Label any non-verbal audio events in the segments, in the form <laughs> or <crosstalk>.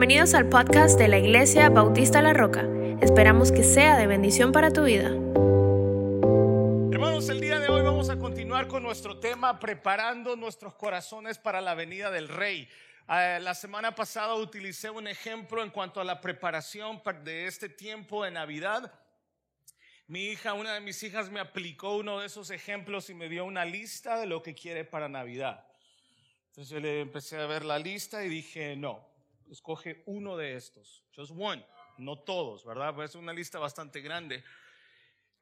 Bienvenidos al podcast de la Iglesia Bautista La Roca. Esperamos que sea de bendición para tu vida. Hermanos, el día de hoy vamos a continuar con nuestro tema preparando nuestros corazones para la venida del Rey. Eh, la semana pasada utilicé un ejemplo en cuanto a la preparación de este tiempo de Navidad. Mi hija, una de mis hijas me aplicó uno de esos ejemplos y me dio una lista de lo que quiere para Navidad. Entonces yo le empecé a ver la lista y dije, no, escoge uno de estos, just one, no todos, ¿verdad? Pues es una lista bastante grande.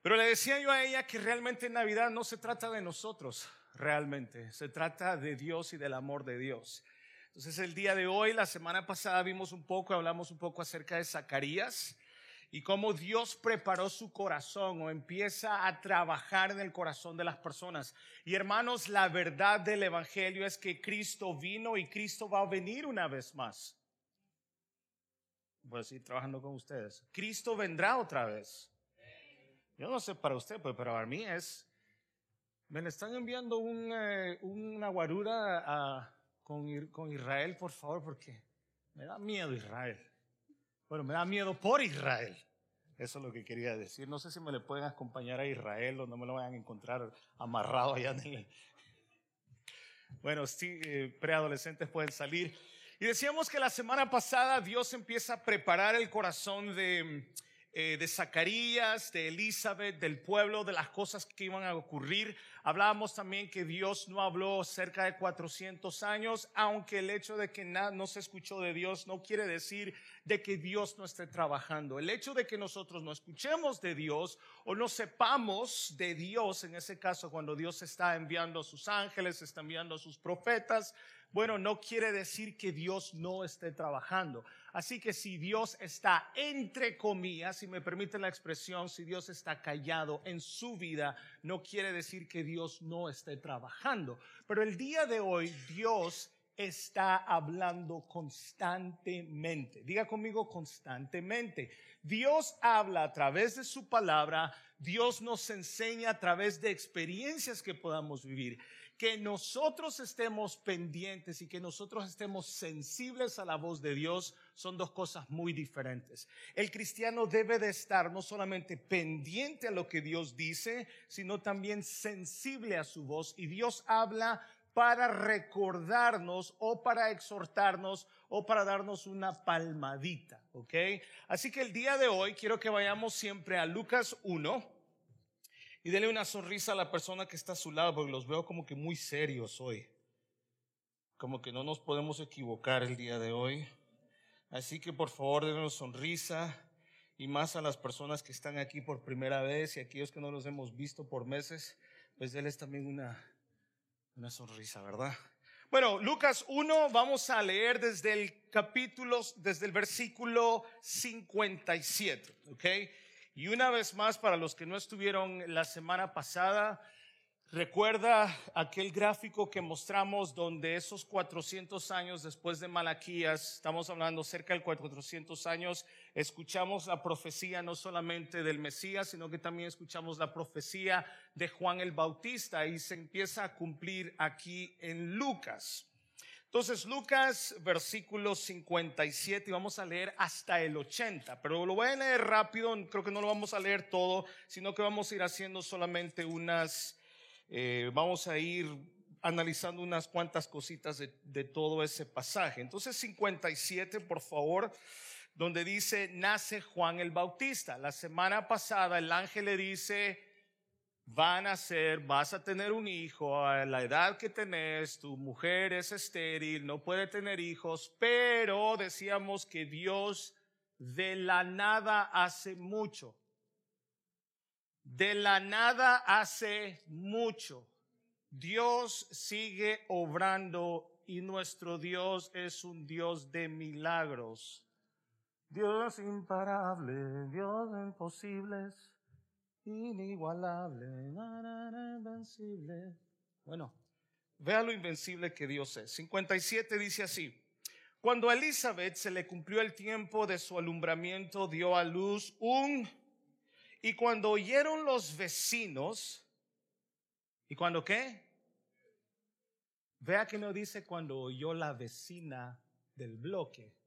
Pero le decía yo a ella que realmente Navidad no se trata de nosotros, realmente, se trata de Dios y del amor de Dios. Entonces el día de hoy, la semana pasada vimos un poco, hablamos un poco acerca de Zacarías y cómo Dios preparó su corazón o empieza a trabajar en el corazón de las personas. Y hermanos, la verdad del Evangelio es que Cristo vino y Cristo va a venir una vez más a seguir trabajando con ustedes. Cristo vendrá otra vez. Yo no sé para usted, pues, pero para mí es, me le están enviando eh, una guarura con, con Israel, por favor, porque me da miedo Israel. Bueno, me da miedo por Israel. Eso es lo que quería decir. No sé si me le pueden acompañar a Israel o no me lo vayan a encontrar amarrado allá en el... Bueno, sí, eh, preadolescentes pueden salir. Y decíamos que la semana pasada Dios empieza a preparar el corazón de, eh, de Zacarías, de Elizabeth, del pueblo, de las cosas que iban a ocurrir. Hablábamos también que Dios no habló cerca de 400 años, aunque el hecho de que no se escuchó de Dios no quiere decir de que Dios no esté trabajando. El hecho de que nosotros no escuchemos de Dios o no sepamos de Dios, en ese caso cuando Dios está enviando a sus ángeles, está enviando a sus profetas, bueno, no quiere decir que Dios no esté trabajando. Así que si Dios está entre comillas, si me permite la expresión, si Dios está callado en su vida, no quiere decir que Dios no esté trabajando. Pero el día de hoy Dios está hablando constantemente. Diga conmigo constantemente. Dios habla a través de su palabra, Dios nos enseña a través de experiencias que podamos vivir que nosotros estemos pendientes y que nosotros estemos sensibles a la voz de Dios son dos cosas muy diferentes. El cristiano debe de estar no solamente pendiente a lo que Dios dice, sino también sensible a su voz. Y Dios habla para recordarnos o para exhortarnos o para darnos una palmadita, ¿ok? Así que el día de hoy quiero que vayamos siempre a Lucas 1 y dele una sonrisa a la persona que está a su lado, porque los veo como que muy serios hoy. Como que no nos podemos equivocar el día de hoy. Así que por favor una sonrisa y más a las personas que están aquí por primera vez y aquellos que no los hemos visto por meses, pues denles también una, una sonrisa, ¿verdad? Bueno, Lucas 1, vamos a leer desde el capítulo, desde el versículo 57, ¿ok? Y una vez más, para los que no estuvieron la semana pasada, recuerda aquel gráfico que mostramos donde esos 400 años después de Malaquías, estamos hablando cerca de 400 años, escuchamos la profecía no solamente del Mesías, sino que también escuchamos la profecía de Juan el Bautista y se empieza a cumplir aquí en Lucas. Entonces, Lucas, versículo 57, y vamos a leer hasta el 80, pero lo voy a leer rápido, creo que no lo vamos a leer todo, sino que vamos a ir haciendo solamente unas, eh, vamos a ir analizando unas cuantas cositas de, de todo ese pasaje. Entonces, 57, por favor, donde dice, nace Juan el Bautista. La semana pasada el ángel le dice, van a ser, vas a tener un hijo a la edad que tenés, tu mujer es estéril, no puede tener hijos, pero decíamos que Dios de la nada hace mucho. De la nada hace mucho. Dios sigue obrando y nuestro Dios es un Dios de milagros. Dios imparable, Dios imposibles inigualable, invencible. Bueno, vea lo invencible que Dios es. 57 dice así. Cuando a Elizabeth se le cumplió el tiempo de su alumbramiento, dio a luz un... Y cuando oyeron los vecinos, ¿y cuando qué? Vea que no dice cuando oyó la vecina del bloque.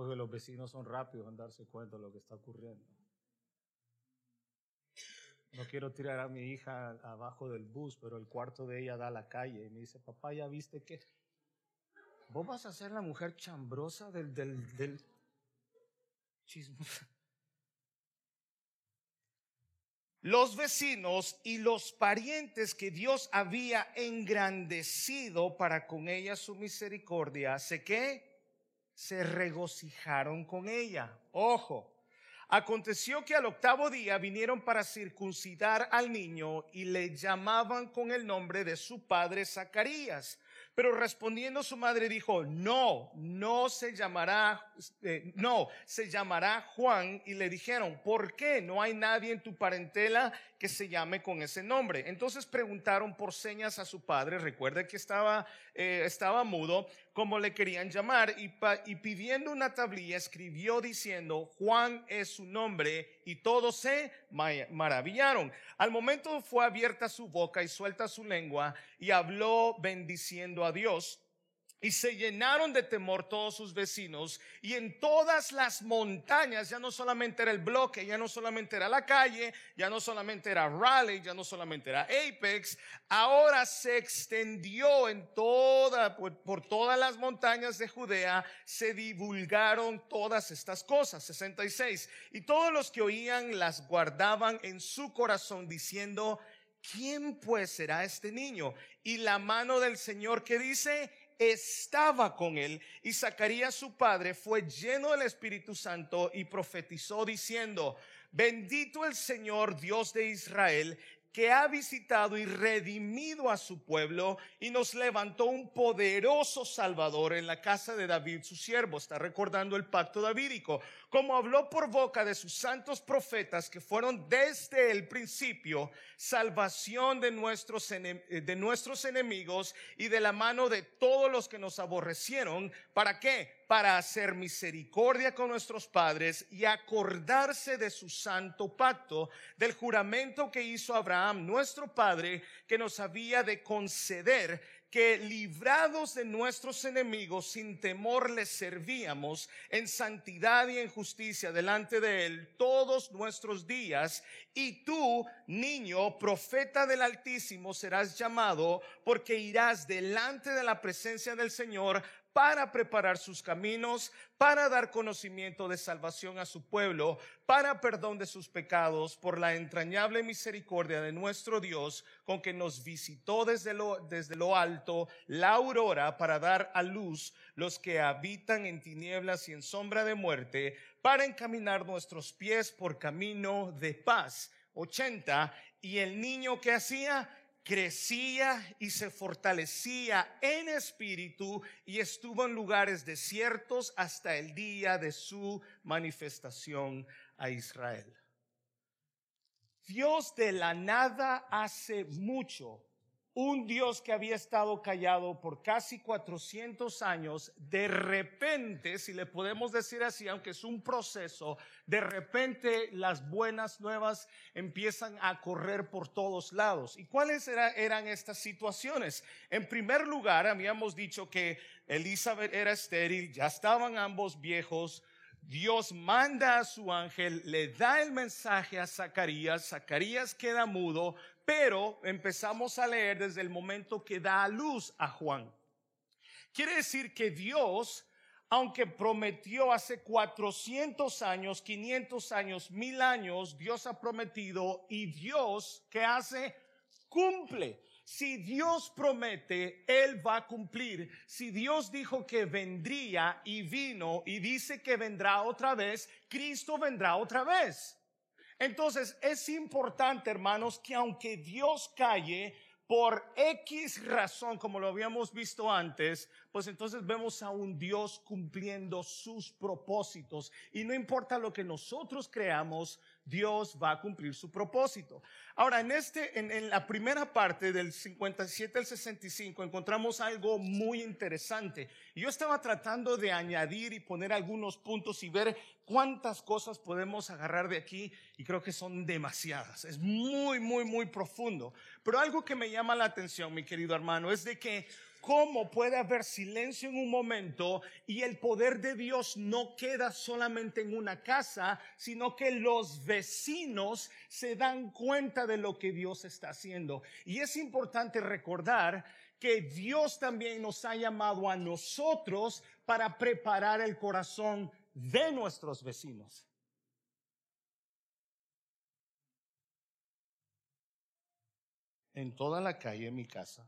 Porque los vecinos son rápidos en darse cuenta de lo que está ocurriendo. No quiero tirar a mi hija abajo del bus, pero el cuarto de ella da a la calle y me dice, papá, ¿ya viste que vos vas a ser la mujer chambrosa del, del, del? <laughs> Los vecinos y los parientes que Dios había engrandecido para con ella su misericordia, ¿se qué? Se regocijaron con ella. Ojo, Aconteció que al octavo día vinieron para circuncidar al niño y le llamaban con el nombre de su padre Zacarías. Pero respondiendo su madre dijo, no, no se llamará, eh, no, se llamará Juan. Y le dijeron, ¿por qué? No hay nadie en tu parentela que se llame con ese nombre. Entonces preguntaron por señas a su padre, recuerda que estaba, eh, estaba mudo, como le querían llamar, y, y pidiendo una tablilla escribió diciendo, Juan es su nombre, y todos se maravillaron. Al momento fue abierta su boca y suelta su lengua, y habló bendiciendo a Dios. Y se llenaron de temor todos sus vecinos. Y en todas las montañas, ya no solamente era el bloque, ya no solamente era la calle, ya no solamente era Raleigh, ya no solamente era Apex, ahora se extendió en toda, por, por todas las montañas de Judea, se divulgaron todas estas cosas. 66. Y todos los que oían las guardaban en su corazón diciendo, ¿quién pues será este niño? Y la mano del Señor que dice, estaba con él y Zacarías su padre fue lleno del Espíritu Santo y profetizó diciendo, bendito el Señor Dios de Israel que ha visitado y redimido a su pueblo y nos levantó un poderoso Salvador en la casa de David, su siervo. Está recordando el pacto davídico, como habló por boca de sus santos profetas que fueron desde el principio salvación de nuestros, de nuestros enemigos y de la mano de todos los que nos aborrecieron. ¿Para qué? Para hacer misericordia con nuestros padres y acordarse de su santo pacto, del juramento que hizo Abraham, nuestro padre, que nos había de conceder que librados de nuestros enemigos sin temor les servíamos en santidad y en justicia delante de él todos nuestros días. Y tú, niño, profeta del Altísimo, serás llamado porque irás delante de la presencia del Señor para preparar sus caminos, para dar conocimiento de salvación a su pueblo, para perdón de sus pecados, por la entrañable misericordia de nuestro Dios, con que nos visitó desde lo, desde lo alto la aurora para dar a luz los que habitan en tinieblas y en sombra de muerte, para encaminar nuestros pies por camino de paz. 80. Y el niño que hacía crecía y se fortalecía en espíritu y estuvo en lugares desiertos hasta el día de su manifestación a Israel. Dios de la nada hace mucho un Dios que había estado callado por casi 400 años, de repente, si le podemos decir así, aunque es un proceso, de repente las buenas nuevas empiezan a correr por todos lados. ¿Y cuáles eran estas situaciones? En primer lugar, habíamos dicho que Elizabeth era estéril, ya estaban ambos viejos, Dios manda a su ángel, le da el mensaje a Zacarías, Zacarías queda mudo, pero empezamos a leer desde el momento que da a luz a Juan. Quiere decir que Dios, aunque prometió hace 400 años, 500 años, mil años, Dios ha prometido y Dios, que hace? Cumple. Si Dios promete, Él va a cumplir. Si Dios dijo que vendría y vino y dice que vendrá otra vez, Cristo vendrá otra vez. Entonces es importante, hermanos, que aunque Dios calle por X razón, como lo habíamos visto antes, pues entonces vemos a un Dios cumpliendo sus propósitos. Y no importa lo que nosotros creamos, Dios va a cumplir su propósito. Ahora, en este, en, la primera parte del 57 al 65 encontramos algo muy interesante. Yo estaba tratando de añadir y poner algunos puntos y ver cuántas cosas podemos agarrar de aquí y creo que son demasiadas. Es muy, muy, muy profundo. Pero algo que me llama la atención, mi querido hermano, es de que cómo puede haber silencio en un momento y el poder de Dios no queda solamente en una casa, sino que los vecinos se dan cuenta de lo que Dios está haciendo. Y es importante recordar que Dios también nos ha llamado a nosotros para preparar el corazón de nuestros vecinos. En toda la calle, en mi casa,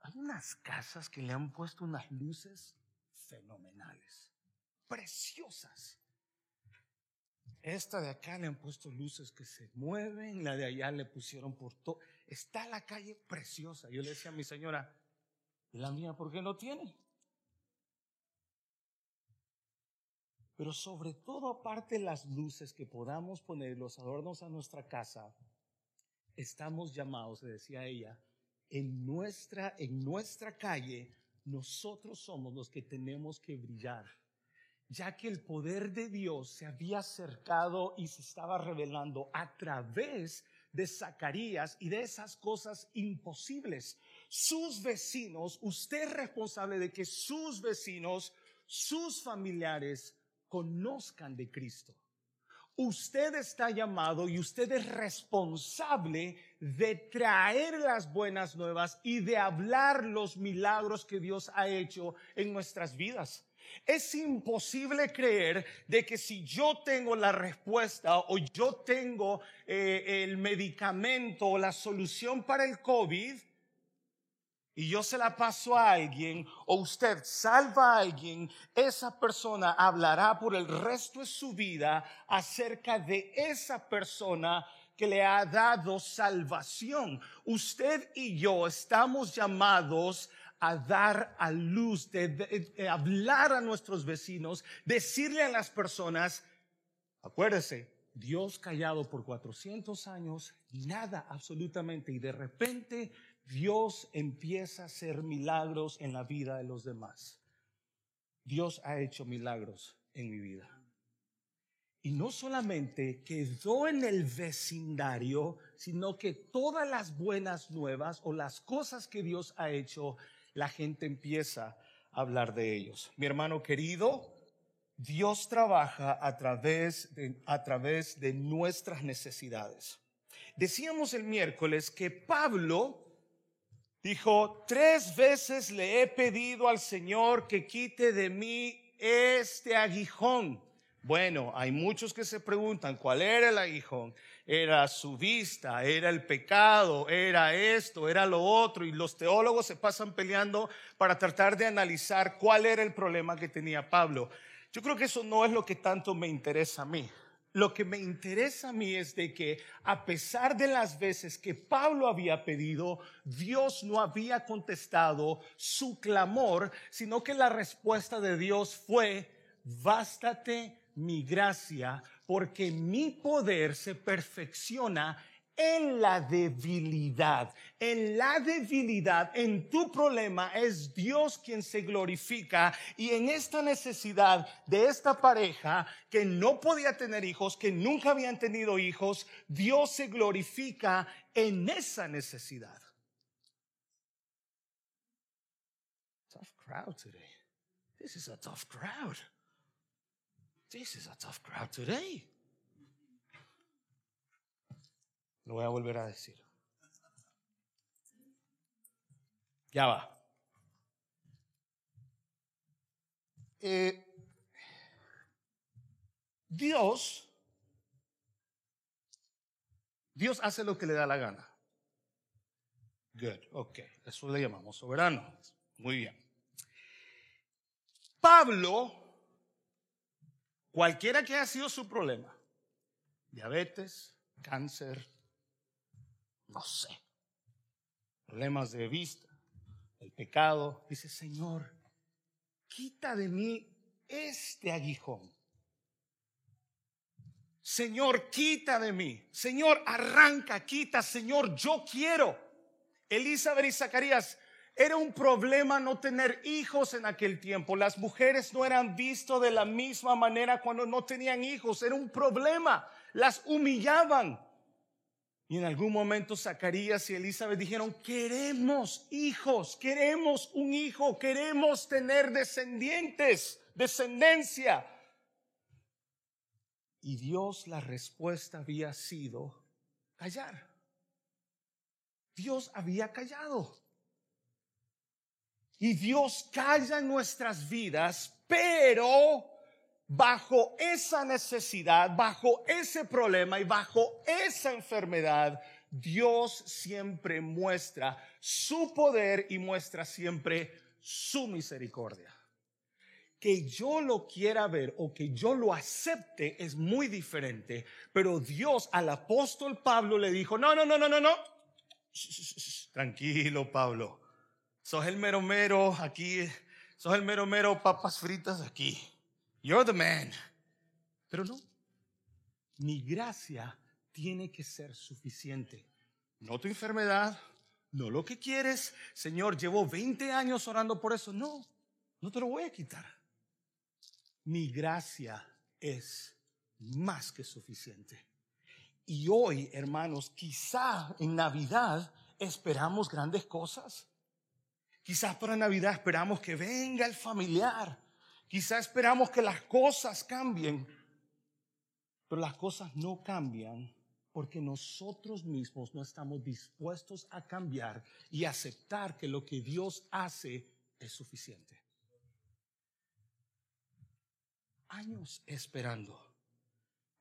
hay unas casas que le han puesto unas luces fenomenales, preciosas. Esta de acá le han puesto luces que se mueven, la de allá le pusieron por todo. Está la calle preciosa. Yo le decía a mi señora, la mía, ¿por qué no tiene? Pero sobre todo, aparte las luces que podamos poner, los adornos a nuestra casa, estamos llamados, decía ella, en nuestra, en nuestra calle, nosotros somos los que tenemos que brillar, ya que el poder de Dios se había acercado y se estaba revelando a través de Zacarías y de esas cosas imposibles. Sus vecinos, usted es responsable de que sus vecinos, sus familiares conozcan de Cristo. Usted está llamado y usted es responsable de traer las buenas nuevas y de hablar los milagros que Dios ha hecho en nuestras vidas. Es imposible creer de que si yo tengo la respuesta o yo tengo eh, el medicamento o la solución para el COVID, y yo se la paso a alguien o usted salva a alguien, esa persona hablará por el resto de su vida acerca de esa persona que le ha dado salvación. Usted y yo estamos llamados a dar a luz, de, hablar a nuestros vecinos, decirle a las personas, acuérdese, Dios callado por 400 años, nada absolutamente, y de repente Dios empieza a hacer milagros en la vida de los demás. Dios ha hecho milagros en mi vida. Y no solamente quedó en el vecindario, sino que todas las buenas nuevas o las cosas que Dios ha hecho, la gente empieza a hablar de ellos. Mi hermano querido, Dios trabaja a través de, a través de nuestras necesidades. Decíamos el miércoles que Pablo Dijo, tres veces le he pedido al Señor que quite de mí este aguijón. Bueno, hay muchos que se preguntan cuál era el aguijón. Era su vista, era el pecado, era esto, era lo otro. Y los teólogos se pasan peleando para tratar de analizar cuál era el problema que tenía Pablo. Yo creo que eso no es lo que tanto me interesa a mí. Lo que me interesa a mí es de que a pesar de las veces que Pablo había pedido, Dios no había contestado su clamor, sino que la respuesta de Dios fue, bástate mi gracia, porque mi poder se perfecciona en la debilidad. En la debilidad, en tu problema, es Dios quien se glorifica. Y en esta necesidad de esta pareja que no podía tener hijos, que nunca habían tenido hijos, Dios se glorifica en esa necesidad. Tough crowd today. This is a tough crowd. This is a tough crowd today. Lo voy a volver a decir. Ya va. Eh, Dios, Dios hace lo que le da la gana. Good, ok, eso le llamamos soberano. Muy bien. Pablo, cualquiera que haya sido su problema, diabetes, cáncer, no sé, problemas de vista, el pecado, dice, Señor, quita de mí este aguijón. Señor, quita de mí. Señor, arranca, quita. Señor, yo quiero. Elizabeth y Zacarías, era un problema no tener hijos en aquel tiempo. Las mujeres no eran vistas de la misma manera cuando no tenían hijos. Era un problema. Las humillaban. Y en algún momento Zacarías y Elizabeth dijeron, queremos hijos, queremos un hijo, queremos tener descendientes, descendencia. Y Dios la respuesta había sido callar. Dios había callado. Y Dios calla en nuestras vidas, pero bajo esa necesidad, bajo ese problema y bajo esa enfermedad, Dios siempre muestra su poder y muestra siempre su misericordia. Que yo lo quiera ver o que yo lo acepte es muy diferente, pero Dios al apóstol Pablo le dijo, no, no, no, no, no, no. Tranquilo, Pablo. Sos el mero mero aquí, sos el mero mero papas fritas aquí. You're the man. Pero no, mi gracia tiene que ser suficiente. No tu enfermedad, no lo que quieres. Señor, llevo 20 años orando por eso. No, no te lo voy a quitar mi gracia es más que suficiente. Y hoy, hermanos, quizá en Navidad esperamos grandes cosas. Quizás para Navidad esperamos que venga el familiar. Quizá esperamos que las cosas cambien. Pero las cosas no cambian porque nosotros mismos no estamos dispuestos a cambiar y aceptar que lo que Dios hace es suficiente. años esperando.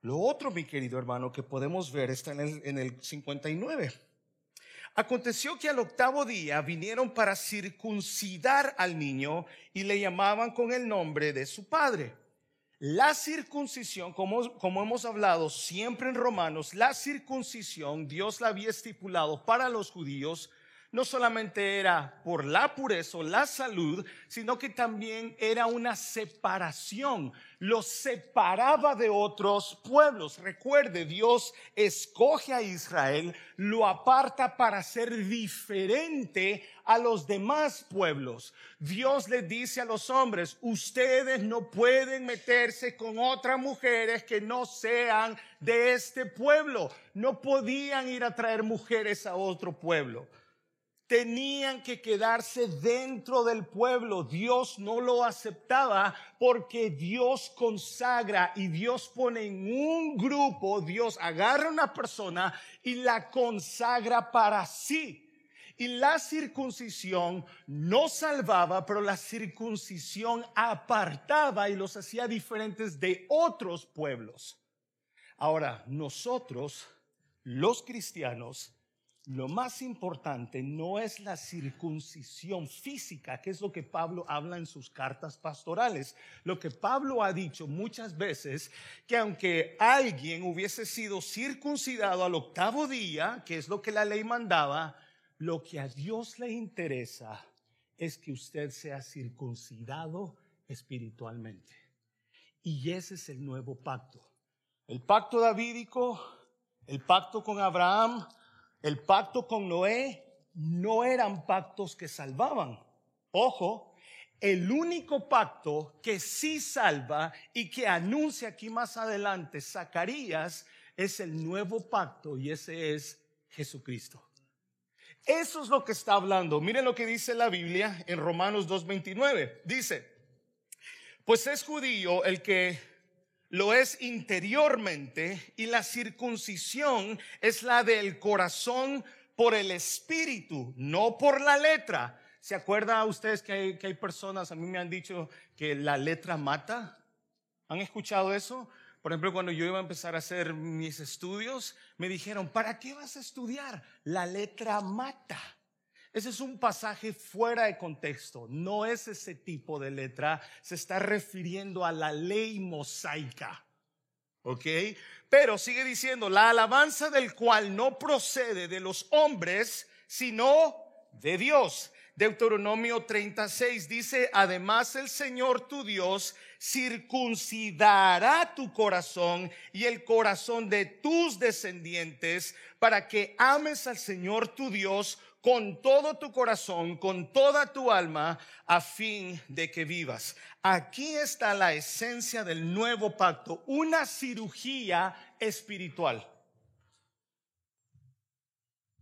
Lo otro, mi querido hermano, que podemos ver está en el, en el 59. Aconteció que al octavo día vinieron para circuncidar al niño y le llamaban con el nombre de su padre. La circuncisión, como, hemos hablado siempre en Romanos, la circuncisión Dios la había estipulado para los judíos no solamente era por la pureza o la salud, sino que también era una separación. Los separaba de otros pueblos. Recuerde, Dios escoge a Israel, lo aparta para ser diferente a los demás pueblos. Dios le dice a los hombres, ustedes no pueden meterse con otras mujeres que no sean de este pueblo. No podían ir a traer mujeres a otro pueblo tenían que quedarse dentro del pueblo. Dios no lo aceptaba porque Dios consagra y Dios pone en un grupo, Dios agarra a una persona y la consagra para sí. Y la circuncisión no salvaba, pero la circuncisión apartaba y los hacía diferentes de otros pueblos. Ahora, nosotros, los cristianos, lo más importante no es la circuncisión física, que es lo que Pablo habla en sus cartas pastorales. Lo que Pablo ha dicho muchas veces, que aunque alguien hubiese sido circuncidado al octavo día, que es lo que la ley mandaba, lo que a Dios le interesa es que usted sea circuncidado espiritualmente. Y ese es el nuevo pacto. El pacto davídico, el pacto con Abraham, el pacto con Noé no eran pactos que salvaban. Ojo, el único pacto que sí salva y que anuncia aquí más adelante Zacarías es el nuevo pacto y ese es Jesucristo. Eso es lo que está hablando. Miren lo que dice la Biblia en Romanos 2.29. Dice, pues es judío el que lo es interiormente y la circuncisión es la del corazón por el espíritu, no por la letra. ¿Se acuerdan ustedes que hay, que hay personas, a mí me han dicho que la letra mata? ¿Han escuchado eso? Por ejemplo, cuando yo iba a empezar a hacer mis estudios, me dijeron, ¿para qué vas a estudiar? La letra mata. Ese es un pasaje fuera de contexto, no es ese tipo de letra, se está refiriendo a la ley mosaica. ¿Ok? Pero sigue diciendo, la alabanza del cual no procede de los hombres, sino de Dios. Deuteronomio 36 dice, además el Señor tu Dios circuncidará tu corazón y el corazón de tus descendientes para que ames al Señor tu Dios con todo tu corazón, con toda tu alma, a fin de que vivas. Aquí está la esencia del nuevo pacto, una cirugía espiritual.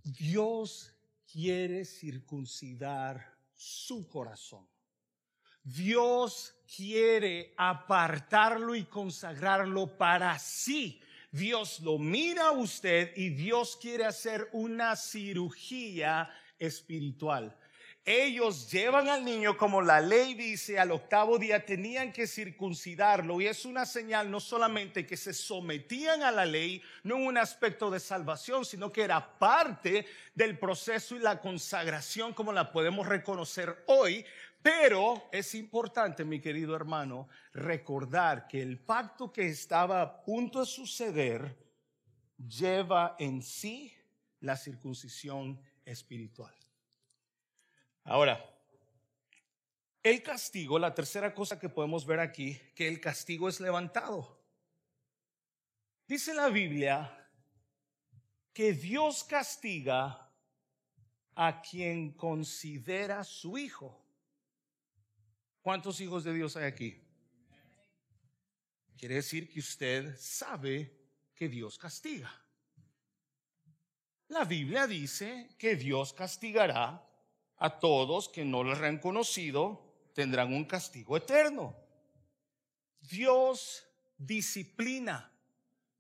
Dios quiere circuncidar su corazón. Dios quiere apartarlo y consagrarlo para sí. Dios lo mira a usted y Dios quiere hacer una cirugía espiritual. Ellos llevan al niño como la ley dice, al octavo día tenían que circuncidarlo y es una señal no solamente que se sometían a la ley, no en un aspecto de salvación, sino que era parte del proceso y la consagración como la podemos reconocer hoy. Pero es importante, mi querido hermano, recordar que el pacto que estaba a punto de suceder lleva en sí la circuncisión espiritual. Ahora, el castigo, la tercera cosa que podemos ver aquí, que el castigo es levantado. Dice la Biblia que Dios castiga a quien considera su hijo. ¿Cuántos hijos de Dios hay aquí? Quiere decir que usted sabe que Dios castiga. La Biblia dice que Dios castigará a todos que no lo han conocido tendrán un castigo eterno. Dios disciplina,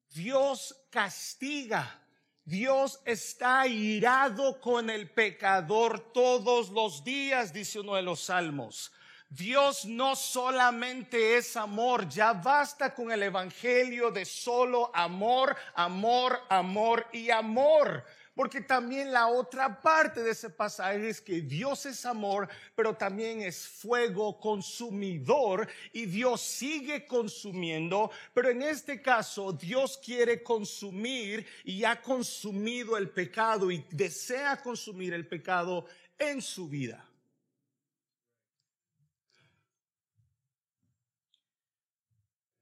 Dios castiga, Dios está irado con el pecador todos los días, dice uno de los salmos. Dios no solamente es amor, ya basta con el Evangelio de solo amor, amor, amor y amor. Porque también la otra parte de ese pasaje es que Dios es amor, pero también es fuego consumidor y Dios sigue consumiendo, pero en este caso Dios quiere consumir y ha consumido el pecado y desea consumir el pecado en su vida.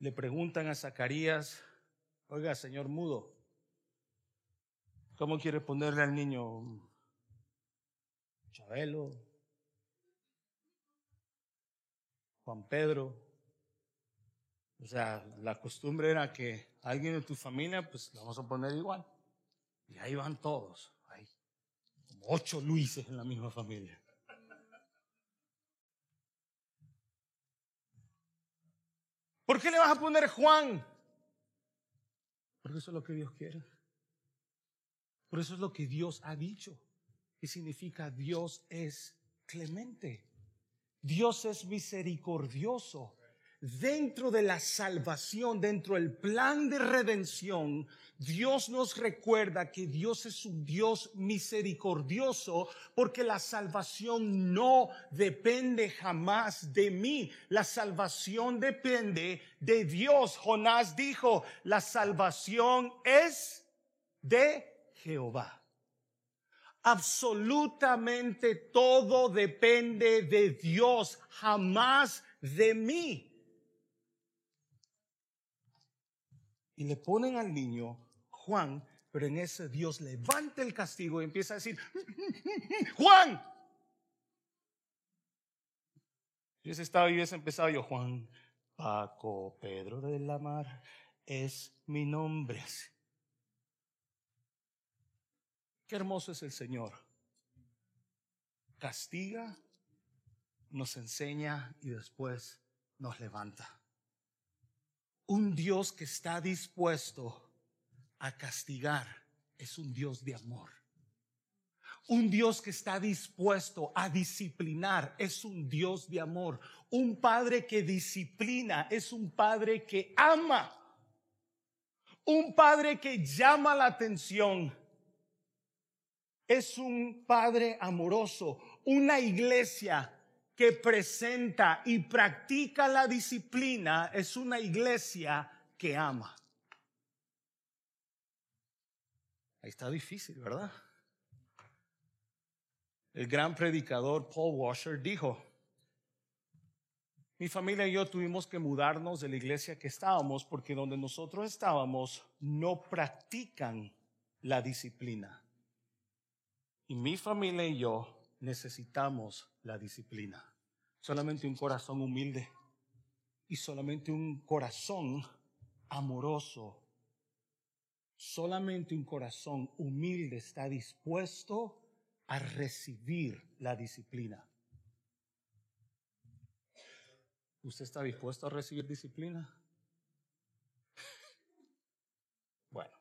Le preguntan a Zacarías, oiga, señor mudo, ¿Cómo quiere ponerle al niño? Chabelo, Juan Pedro. O sea, la costumbre era que alguien de tu familia, pues lo vamos a poner igual. Y ahí van todos. Hay como ocho Luises en la misma familia. ¿Por qué le vas a poner Juan? Porque eso es lo que Dios quiere. Por eso es lo que Dios ha dicho. ¿Qué significa Dios es clemente? Dios es misericordioso. Dentro de la salvación, dentro del plan de redención, Dios nos recuerda que Dios es un Dios misericordioso porque la salvación no depende jamás de mí. La salvación depende de Dios. Jonás dijo, la salvación es de Jehová. Absolutamente todo depende de Dios, jamás de mí. Y le ponen al niño Juan, pero en ese Dios levanta el castigo y empieza a decir, Juan. Y ese estaba y hubiese empezado yo, Juan, Paco, Pedro de la Mar, es mi nombre. Qué hermoso es el Señor. Castiga, nos enseña y después nos levanta. Un Dios que está dispuesto a castigar es un Dios de amor. Un Dios que está dispuesto a disciplinar es un Dios de amor. Un Padre que disciplina es un Padre que ama. Un Padre que llama la atención es un Padre amoroso, una iglesia que presenta y practica la disciplina, es una iglesia que ama. Ahí está difícil, ¿verdad? El gran predicador Paul Washer dijo, mi familia y yo tuvimos que mudarnos de la iglesia que estábamos porque donde nosotros estábamos no practican la disciplina. Y mi familia y yo necesitamos la disciplina. Solamente un corazón humilde y solamente un corazón amoroso Solamente un corazón humilde está dispuesto a recibir la disciplina. ¿Usted está dispuesto a recibir disciplina? Bueno.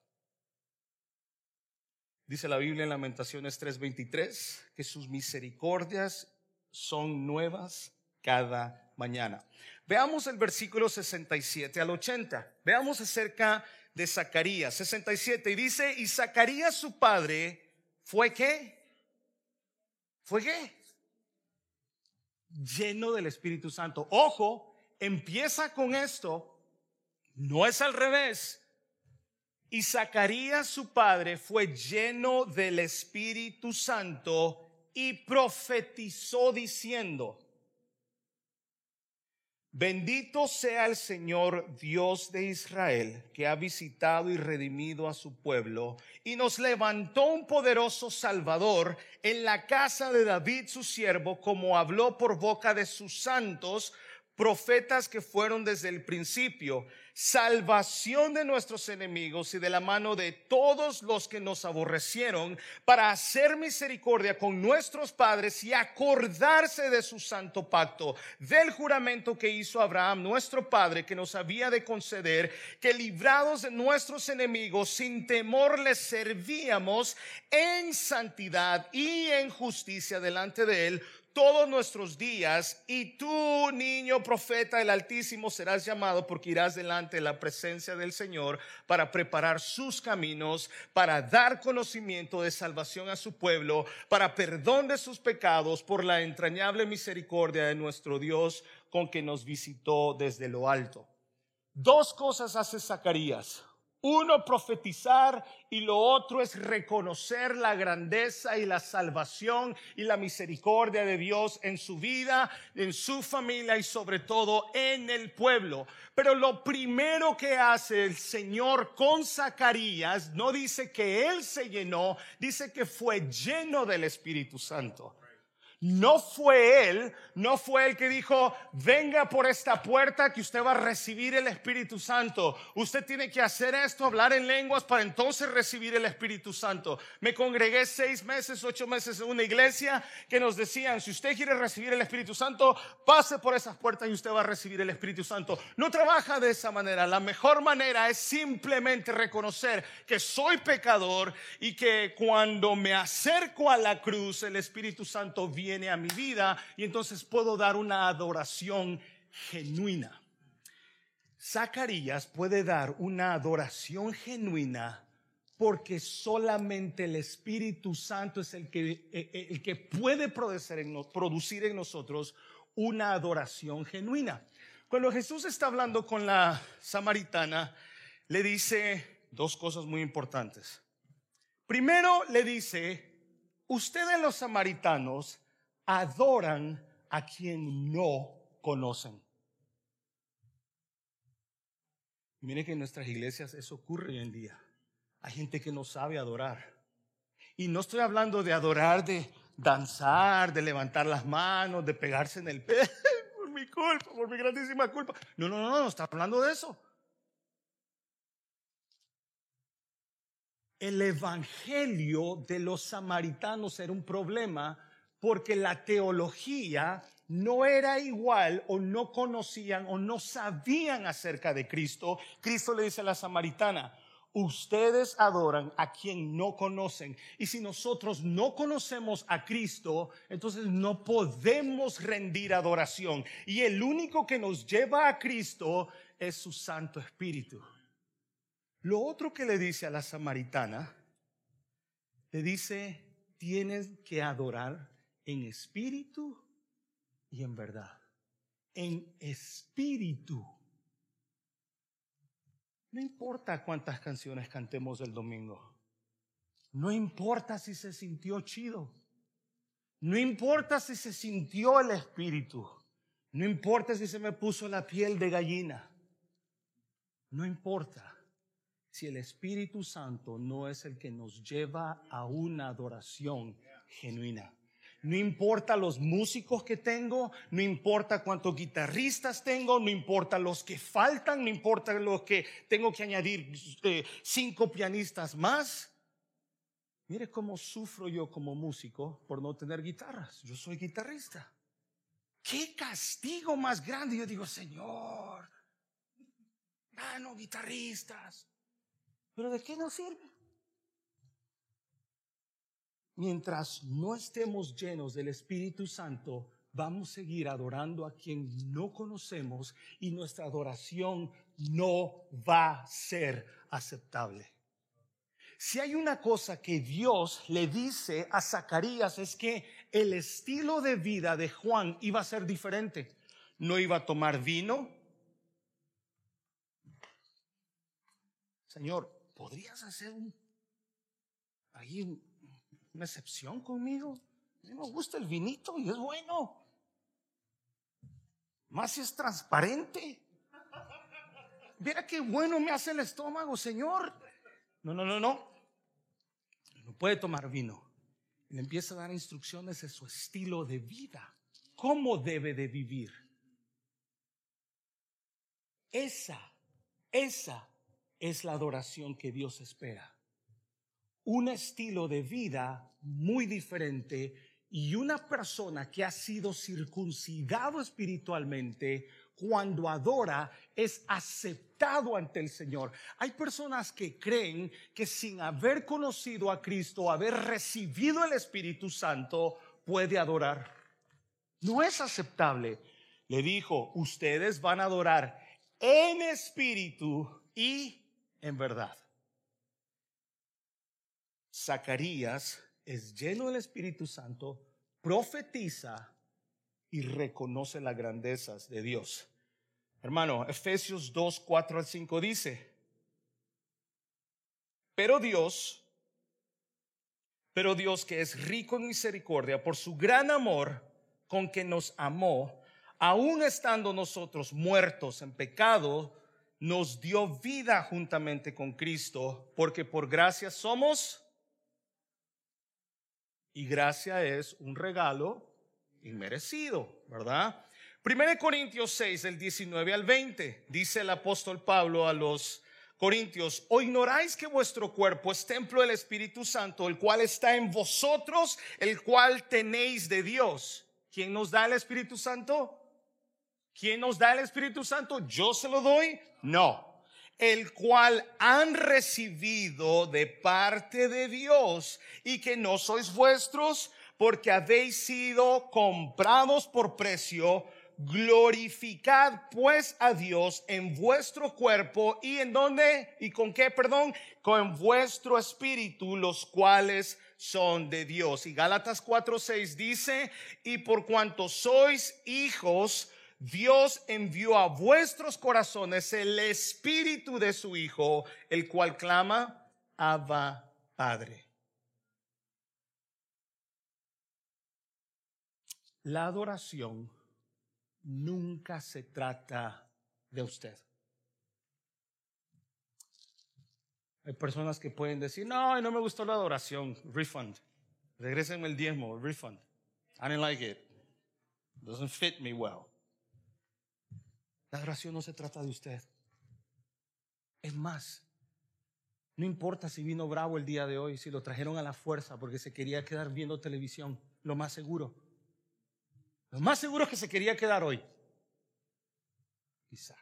Dice la Biblia en Lamentaciones 3:23 que sus misericordias son nuevas cada mañana. Veamos el versículo 67 al 80. Veamos acerca de Zacarías 67 y dice, y Zacarías su padre fue qué? ¿Fue qué? Lleno del Espíritu Santo. Ojo, empieza con esto, no es al revés. Y Zacarías su padre fue lleno del Espíritu Santo y profetizó diciendo, Bendito sea el Señor Dios de Israel, que ha visitado y redimido a su pueblo, y nos levantó un poderoso Salvador en la casa de David su siervo, como habló por boca de sus santos, profetas que fueron desde el principio, salvación de nuestros enemigos y de la mano de todos los que nos aborrecieron, para hacer misericordia con nuestros padres y acordarse de su santo pacto, del juramento que hizo Abraham, nuestro padre, que nos había de conceder, que librados de nuestros enemigos, sin temor les servíamos en santidad y en justicia delante de él todos nuestros días, y tú, niño profeta del Altísimo, serás llamado porque irás delante de la presencia del Señor para preparar sus caminos, para dar conocimiento de salvación a su pueblo, para perdón de sus pecados, por la entrañable misericordia de nuestro Dios con que nos visitó desde lo alto. Dos cosas hace Zacarías. Uno, profetizar y lo otro es reconocer la grandeza y la salvación y la misericordia de Dios en su vida, en su familia y sobre todo en el pueblo. Pero lo primero que hace el Señor con Zacarías no dice que él se llenó, dice que fue lleno del Espíritu Santo. No fue él, no fue el que dijo, venga por esta puerta que usted va a recibir el Espíritu Santo. Usted tiene que hacer esto, hablar en lenguas para entonces recibir el Espíritu Santo. Me congregué seis meses, ocho meses en una iglesia que nos decían, si usted quiere recibir el Espíritu Santo, pase por esas puertas y usted va a recibir el Espíritu Santo. No trabaja de esa manera. La mejor manera es simplemente reconocer que soy pecador y que cuando me acerco a la cruz, el Espíritu Santo viene a mi vida y entonces puedo dar una adoración genuina. Zacarías puede dar una adoración genuina porque solamente el Espíritu Santo es el que, eh, eh, el que puede producir en, producir en nosotros una adoración genuina. Cuando Jesús está hablando con la samaritana, le dice dos cosas muy importantes. Primero le dice, ustedes los samaritanos adoran a quien no conocen. Mire que en nuestras iglesias eso ocurre hoy en día. Hay gente que no sabe adorar. Y no estoy hablando de adorar, de danzar, de levantar las manos, de pegarse en el pecho <laughs> por mi culpa, por mi grandísima culpa. No, no, no, no, no está hablando de eso. El evangelio de los samaritanos era un problema porque la teología no era igual o no conocían o no sabían acerca de Cristo. Cristo le dice a la samaritana, ustedes adoran a quien no conocen. Y si nosotros no conocemos a Cristo, entonces no podemos rendir adoración. Y el único que nos lleva a Cristo es su Santo Espíritu. Lo otro que le dice a la samaritana, le dice, tienes que adorar en espíritu y en verdad. En espíritu. No importa cuántas canciones cantemos el domingo. No importa si se sintió chido. No importa si se sintió el espíritu. No importa si se me puso la piel de gallina. No importa si el Espíritu Santo no es el que nos lleva a una adoración genuina. No importa los músicos que tengo, no importa cuántos guitarristas tengo, no importa los que faltan, no importa los que tengo que añadir eh, cinco pianistas más. Mire cómo sufro yo como músico por no tener guitarras. Yo soy guitarrista. Qué castigo más grande. Yo digo, Señor, no guitarristas. Pero ¿de qué nos sirve? Mientras no estemos llenos del Espíritu Santo, vamos a seguir adorando a quien no conocemos y nuestra adoración no va a ser aceptable. Si hay una cosa que Dios le dice a Zacarías es que el estilo de vida de Juan iba a ser diferente. No iba a tomar vino. Señor, ¿podrías hacer un, ahí un, una excepción conmigo. A mí me gusta el vinito y es bueno. Más si es transparente. Mira qué bueno me hace el estómago, Señor. No, no, no, no. No puede tomar vino. Le empieza a dar instrucciones de su estilo de vida. ¿Cómo debe de vivir? Esa, esa es la adoración que Dios espera un estilo de vida muy diferente y una persona que ha sido circuncidado espiritualmente cuando adora es aceptado ante el Señor. Hay personas que creen que sin haber conocido a Cristo, haber recibido el Espíritu Santo, puede adorar. No es aceptable. Le dijo, ustedes van a adorar en espíritu y en verdad. Zacarías es lleno del Espíritu Santo, profetiza y reconoce las grandezas de Dios. Hermano, Efesios 2, 4 al 5 dice, pero Dios, pero Dios que es rico en misericordia por su gran amor con que nos amó, aun estando nosotros muertos en pecado, nos dio vida juntamente con Cristo, porque por gracia somos y gracia es un regalo inmerecido, ¿verdad? 1 Corintios 6, del 19 al 20, dice el apóstol Pablo a los Corintios, ¿o ignoráis que vuestro cuerpo es templo del Espíritu Santo, el cual está en vosotros, el cual tenéis de Dios? ¿Quién nos da el Espíritu Santo? ¿Quién nos da el Espíritu Santo? ¿Yo se lo doy? No el cual han recibido de parte de Dios y que no sois vuestros porque habéis sido comprados por precio. Glorificad pues a Dios en vuestro cuerpo y en dónde y con qué, perdón, con vuestro espíritu, los cuales son de Dios. Y Gálatas 4:6 dice, y por cuanto sois hijos, Dios envió a vuestros corazones el espíritu de su Hijo, el cual clama, Abba Padre. La adoración nunca se trata de usted. Hay personas que pueden decir, no, no me gustó la adoración, refund. Regrésenme el diezmo, refund. I didn't like it. Doesn't fit me well. La oración no se trata de usted. Es más, no importa si vino bravo el día de hoy, si lo trajeron a la fuerza porque se quería quedar viendo televisión, lo más seguro. Lo más seguro es que se quería quedar hoy. Quizá.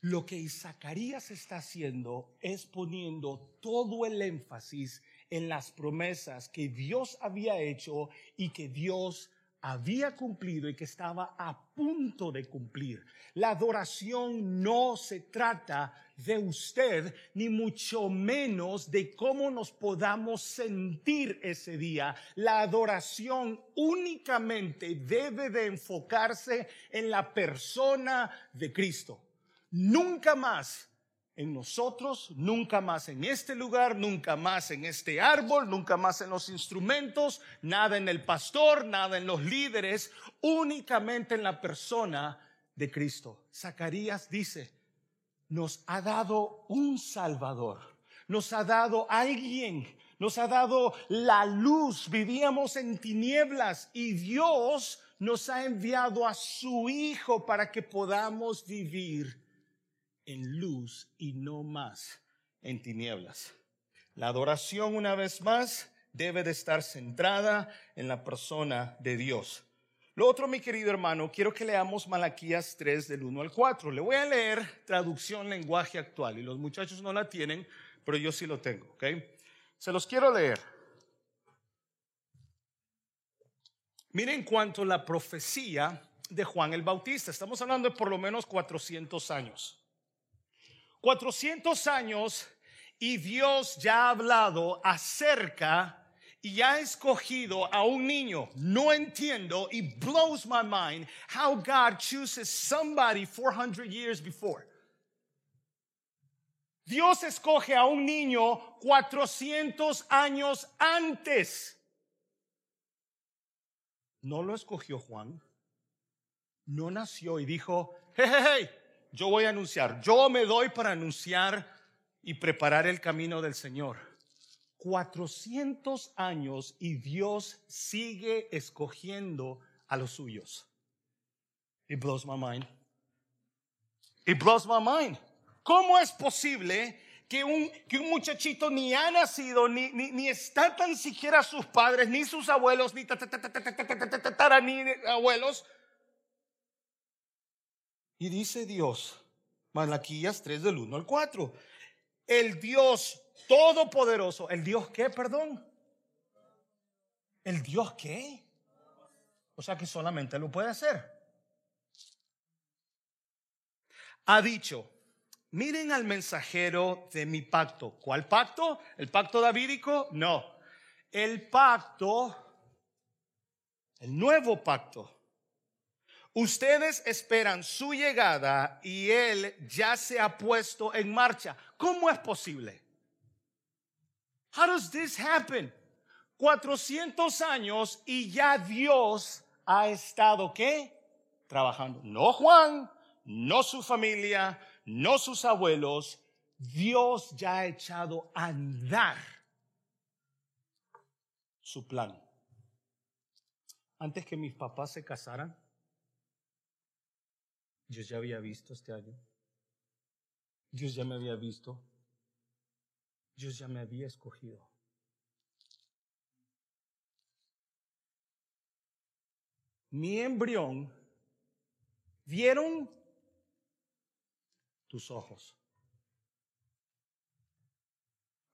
Lo que Zacarías está haciendo es poniendo todo el énfasis en las promesas que Dios había hecho y que Dios había cumplido y que estaba a punto de cumplir. La adoración no se trata de usted, ni mucho menos de cómo nos podamos sentir ese día. La adoración únicamente debe de enfocarse en la persona de Cristo. Nunca más en nosotros, nunca más en este lugar, nunca más en este árbol, nunca más en los instrumentos, nada en el pastor, nada en los líderes, únicamente en la persona de Cristo. Zacarías dice, nos ha dado un Salvador, nos ha dado alguien nos ha dado la luz, vivíamos en tinieblas y Dios nos ha enviado a su Hijo para que podamos vivir en luz y no más en tinieblas. La adoración, una vez más, debe de estar centrada en la persona de Dios. Lo otro, mi querido hermano, quiero que leamos Malaquías 3 del 1 al 4. Le voy a leer traducción lenguaje actual y los muchachos no la tienen, pero yo sí lo tengo, ¿ok? Se los quiero leer. Miren cuanto la profecía de Juan el Bautista. Estamos hablando de por lo menos 400 años. 400 años y Dios ya ha hablado acerca y ha escogido a un niño. No entiendo. It blows my mind how God chooses somebody 400 years before. Dios escoge a un niño 400 años antes. No lo escogió Juan. No nació y dijo, hey, hey, hey, yo voy a anunciar. Yo me doy para anunciar y preparar el camino del Señor. 400 años y Dios sigue escogiendo a los suyos. It blows my mind. It blows my mind. ¿Cómo es posible que un, que un muchachito ni ha nacido, ni, ni, ni está tan siquiera sus padres, ni sus abuelos, ni ni abuelos? Y dice Dios, Malaquías 3 del 1 al 4, el Dios todopoderoso. ¿El Dios qué, perdón? ¿El Dios qué? O sea que solamente lo puede hacer. Ha dicho, miren al mensajero de mi pacto. ¿Cuál pacto? ¿El pacto davídico? No. El pacto, el nuevo pacto. Ustedes esperan su llegada y él ya se ha puesto en marcha. ¿Cómo es posible? How does this happen? 400 años y ya Dios ha estado qué? Trabajando. No Juan, no su familia, no sus abuelos. Dios ya ha echado a andar su plan. Antes que mis papás se casaran, Dios ya había visto este año. Dios ya me había visto Dios ya me había escogido. Mi embrión, ¿vieron tus ojos?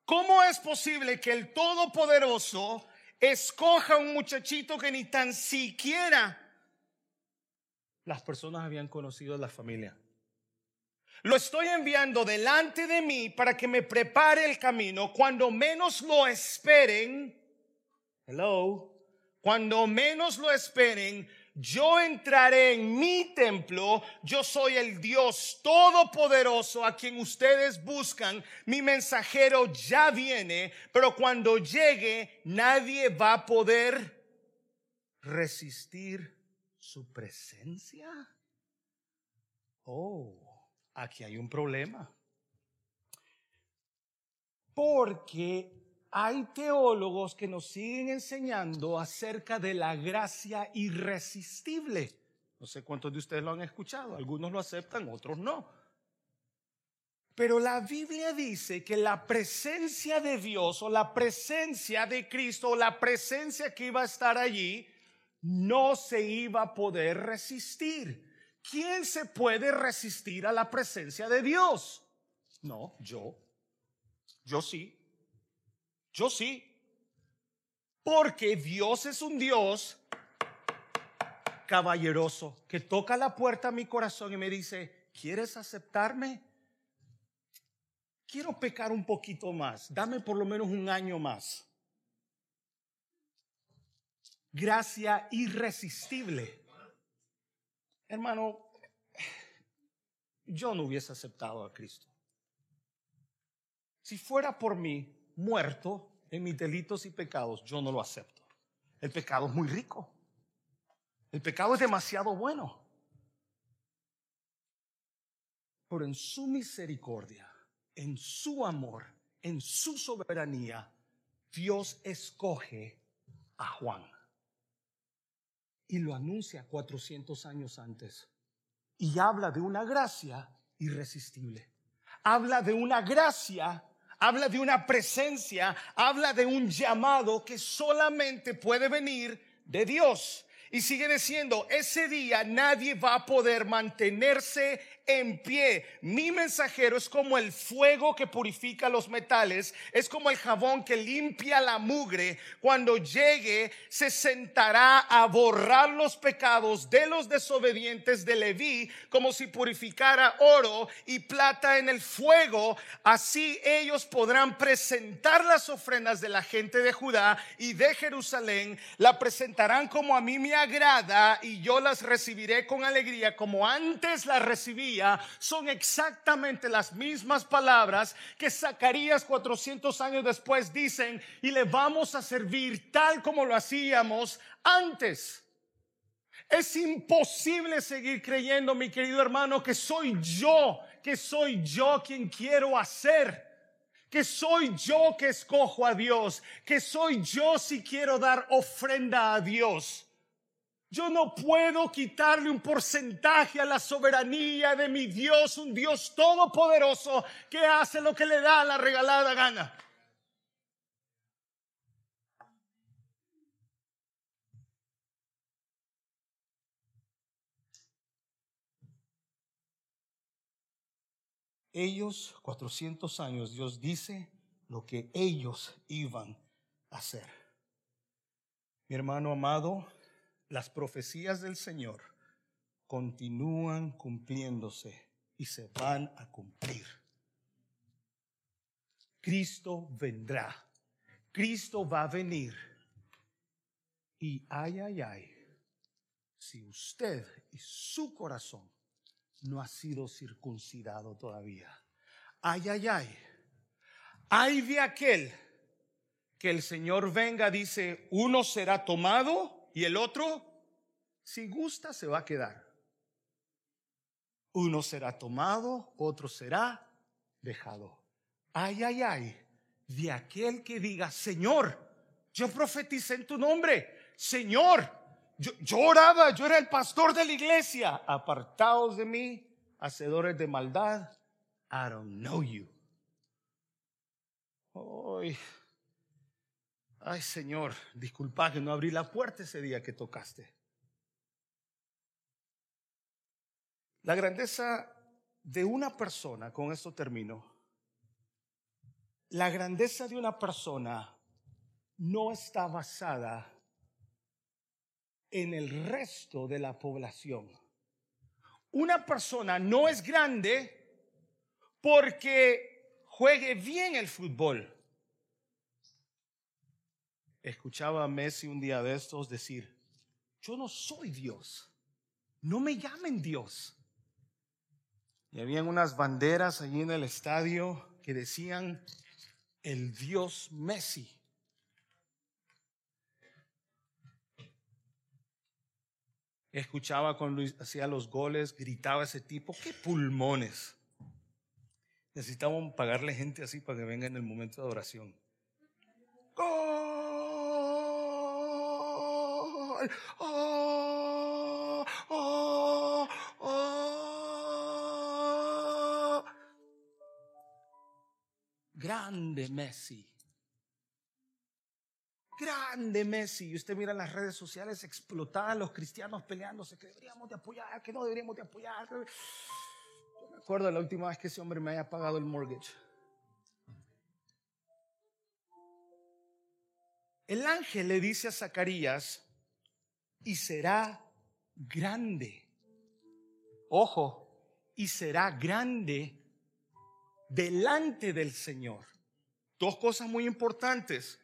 ¿Cómo es posible que el Todopoderoso escoja a un muchachito que ni tan siquiera las personas habían conocido en la familia? Lo estoy enviando delante de mí para que me prepare el camino cuando menos lo esperen. Hello. Cuando menos lo esperen, yo entraré en mi templo, yo soy el Dios todopoderoso a quien ustedes buscan, mi mensajero ya viene, pero cuando llegue nadie va a poder resistir su presencia. Oh aquí hay un problema. Porque hay teólogos que nos siguen enseñando acerca de la gracia irresistible. No sé cuántos de ustedes lo han escuchado, algunos lo aceptan, otros no. Pero la Biblia dice que la presencia de Dios o la presencia de Cristo o la presencia que iba a estar allí no se iba a poder resistir. ¿quién se puede resistir a la presencia de Dios? No, yo. Yo sí. Yo sí. Porque Dios es un Dios caballeroso que toca la puerta a mi corazón y me dice, ¿quieres aceptarme? Quiero pecar un poquito más. Dame por lo menos un año más. Gracia irresistible. Hermano, yo no hubiese aceptado a Cristo. Si fuera por mí muerto en mis delitos y pecados, yo no lo acepto. El pecado es muy rico. El pecado es demasiado bueno. Pero en su misericordia, en su amor, en su soberanía, Dios escoge a Juan y lo anuncia 400 años antes. Y habla de una gracia irresistible. Habla de una gracia, habla de una presencia, habla de un llamado que solamente puede venir de Dios. Y sigue diciendo, ese día nadie va a poder mantenerse en pie. Mi mensajero es como el fuego que purifica los metales, es como el jabón que limpia la mugre. Cuando llegue, se sentará a borrar los pecados de los desobedientes de Leví, como si purificara oro y plata en el fuego. Así ellos podrán presentar las ofrendas de la gente de Judá y de Jerusalén. La presentarán como a mí me agrada y yo las recibiré con alegría como antes las son exactamente las mismas palabras que Zacarías 400 años después dicen y le vamos a servir tal como lo hacíamos antes. Es imposible seguir creyendo, mi querido hermano, que soy yo, que soy yo quien quiero hacer que soy yo que escojo a Dios, que soy yo si quiero dar ofrenda a Dios. Yo no puedo quitarle un porcentaje a la soberanía de mi Dios, un Dios todopoderoso que hace lo que le da la regalada gana. Ellos, 400 años, Dios dice lo que ellos iban a hacer. Mi hermano amado, las profecías del Señor continúan cumpliéndose y se van a cumplir. Cristo vendrá. Cristo va a venir. Y ay, ay, ay, si usted y su corazón no ha sido circuncidado todavía. Ay, ay, ay. Ay de aquel que el Señor venga, dice, uno será tomado y el otro, si gusta, se va a quedar. Uno será tomado, otro será dejado. Ay, ay, ay, de aquel que diga, Señor, yo profeticé en tu nombre, Señor, yo, yo oraba, yo era el pastor de la iglesia, apartados de mí, hacedores de maldad, I don't know you. Ay Señor, disculpa que no abrí la puerta ese día que tocaste. La grandeza de una persona, con esto termino, la grandeza de una persona no está basada en el resto de la población. Una persona no es grande porque juegue bien el fútbol escuchaba a Messi un día de estos decir, yo no soy Dios, no me llamen Dios. Y habían unas banderas allí en el estadio que decían, el Dios Messi. Escuchaba cuando hacía los goles, gritaba ese tipo, qué pulmones. Necesitamos pagarle gente así para que venga en el momento de oh, oh. Grande Messi. Grande Messi. Y usted mira las redes sociales explotadas, los cristianos peleándose, que deberíamos de apoyar, que no deberíamos de apoyar. Yo me acuerdo la última vez que ese hombre me haya pagado el mortgage. El ángel le dice a Zacarías, y será grande. Ojo, y será grande delante del Señor. Dos cosas muy importantes.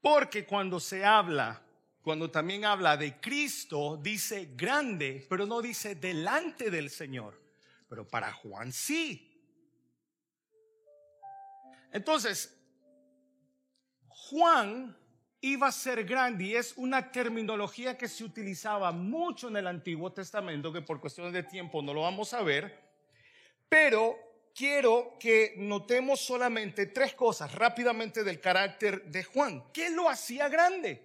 Porque cuando se habla, cuando también habla de Cristo, dice grande, pero no dice delante del Señor. Pero para Juan sí. Entonces, Juan iba a ser grande y es una terminología que se utilizaba mucho en el Antiguo Testamento, que por cuestiones de tiempo no lo vamos a ver, pero quiero que notemos solamente tres cosas rápidamente del carácter de Juan. ¿Qué lo hacía grande?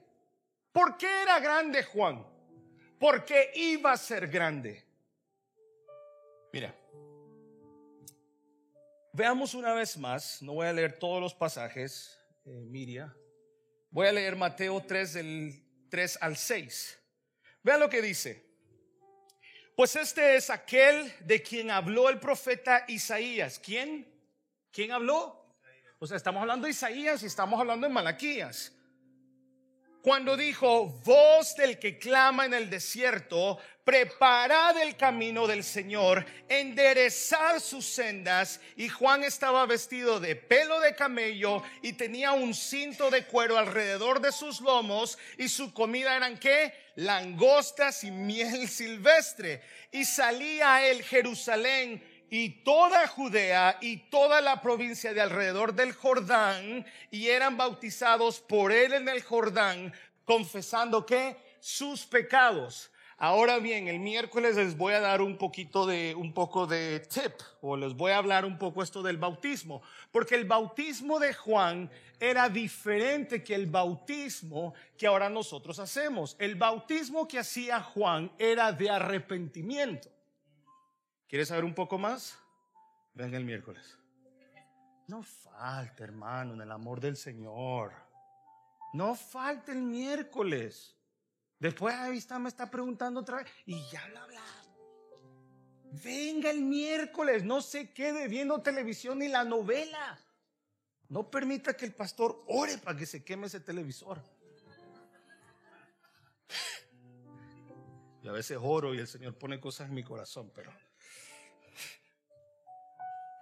¿Por qué era grande Juan? ¿Por qué iba a ser grande? Mira, veamos una vez más, no voy a leer todos los pasajes, eh, voy a leer Mateo 3 del 3 al 6. Vean lo que dice. Pues este es aquel de quien habló el profeta Isaías. ¿Quién? ¿Quién habló? O sea, estamos hablando de Isaías y estamos hablando de Malaquías. Cuando dijo, voz del que clama en el desierto, preparad el camino del Señor, enderezar sus sendas. Y Juan estaba vestido de pelo de camello y tenía un cinto de cuero alrededor de sus lomos y su comida eran qué? Langostas y miel <laughs> silvestre. Y salía a él Jerusalén y toda Judea y toda la provincia de alrededor del Jordán y eran bautizados por él en el Jordán, confesando que sus pecados. Ahora bien, el miércoles les voy a dar un poquito de un poco de tip o les voy a hablar un poco esto del bautismo, porque el bautismo de Juan era diferente que el bautismo que ahora nosotros hacemos. El bautismo que hacía Juan era de arrepentimiento. ¿Quieres saber un poco más? Venga el miércoles. No falta, hermano, en el amor del Señor. No falta el miércoles. Después ahí está, me está preguntando otra vez y ya lo hablamos. Venga el miércoles, no se quede viendo televisión ni la novela. No permita que el pastor ore para que se queme ese televisor. Y a veces oro y el Señor pone cosas en mi corazón, pero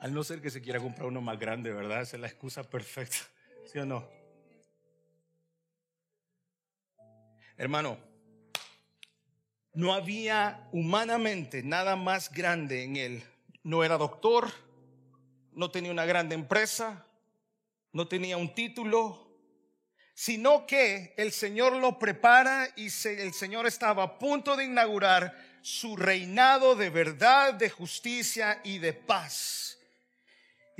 al no ser que se quiera comprar uno más grande, ¿verdad? Esa es la excusa perfecta, <laughs> ¿sí o no? Hermano, no había humanamente nada más grande en él. No era doctor, no tenía una grande empresa, no tenía un título, sino que el Señor lo prepara y el Señor estaba a punto de inaugurar su reinado de verdad, de justicia y de paz.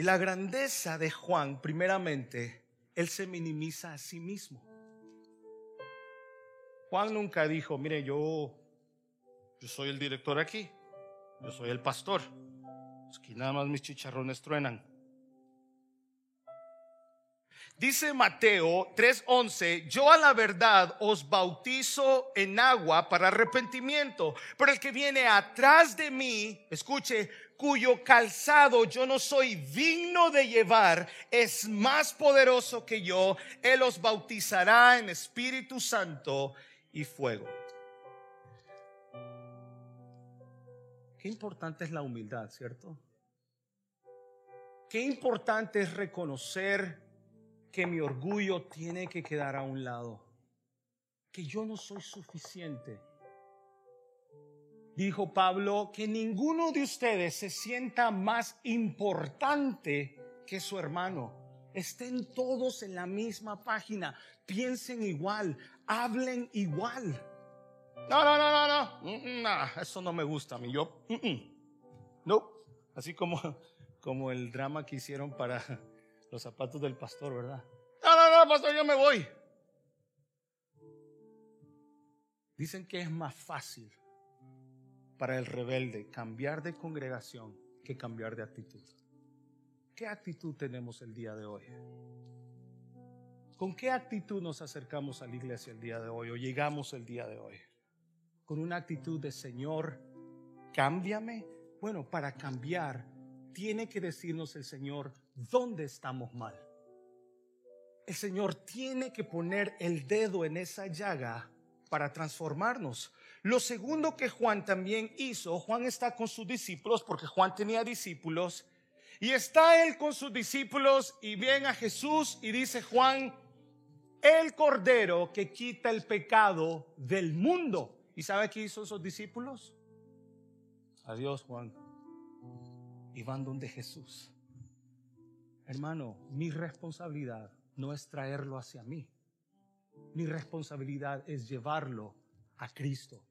Y la grandeza de Juan, primeramente, él se minimiza a sí mismo. Juan nunca dijo, mire, yo yo soy el director aquí. Yo soy el pastor. Aquí nada más mis chicharrones truenan. Dice Mateo 3:11, yo a la verdad os bautizo en agua para arrepentimiento, pero el que viene atrás de mí, escuche, cuyo calzado yo no soy digno de llevar, es más poderoso que yo, él os bautizará en Espíritu Santo y fuego. Qué importante es la humildad, ¿cierto? Qué importante es reconocer que mi orgullo tiene que quedar a un lado, que yo no soy suficiente. Dijo Pablo que ninguno de ustedes se sienta más importante que su hermano. Estén todos en la misma página, piensen igual, hablen igual. No, no, no, no, no. Eso no me gusta a mí. Yo, no. Así como, como el drama que hicieron para los zapatos del pastor, ¿verdad? No, no, no, pastor, yo me voy. Dicen que es más fácil para el rebelde cambiar de congregación que cambiar de actitud. ¿Qué actitud tenemos el día de hoy? ¿Con qué actitud nos acercamos a la iglesia el día de hoy o llegamos el día de hoy? con una actitud de Señor, cámbiame. Bueno, para cambiar, tiene que decirnos el Señor dónde estamos mal. El Señor tiene que poner el dedo en esa llaga para transformarnos. Lo segundo que Juan también hizo, Juan está con sus discípulos, porque Juan tenía discípulos, y está él con sus discípulos y ven a Jesús y dice Juan, el cordero que quita el pecado del mundo. ¿Y sabe qué hizo esos discípulos? Adiós, Juan. Y van donde Jesús. Hermano, mi responsabilidad no es traerlo hacia mí. Mi responsabilidad es llevarlo a Cristo,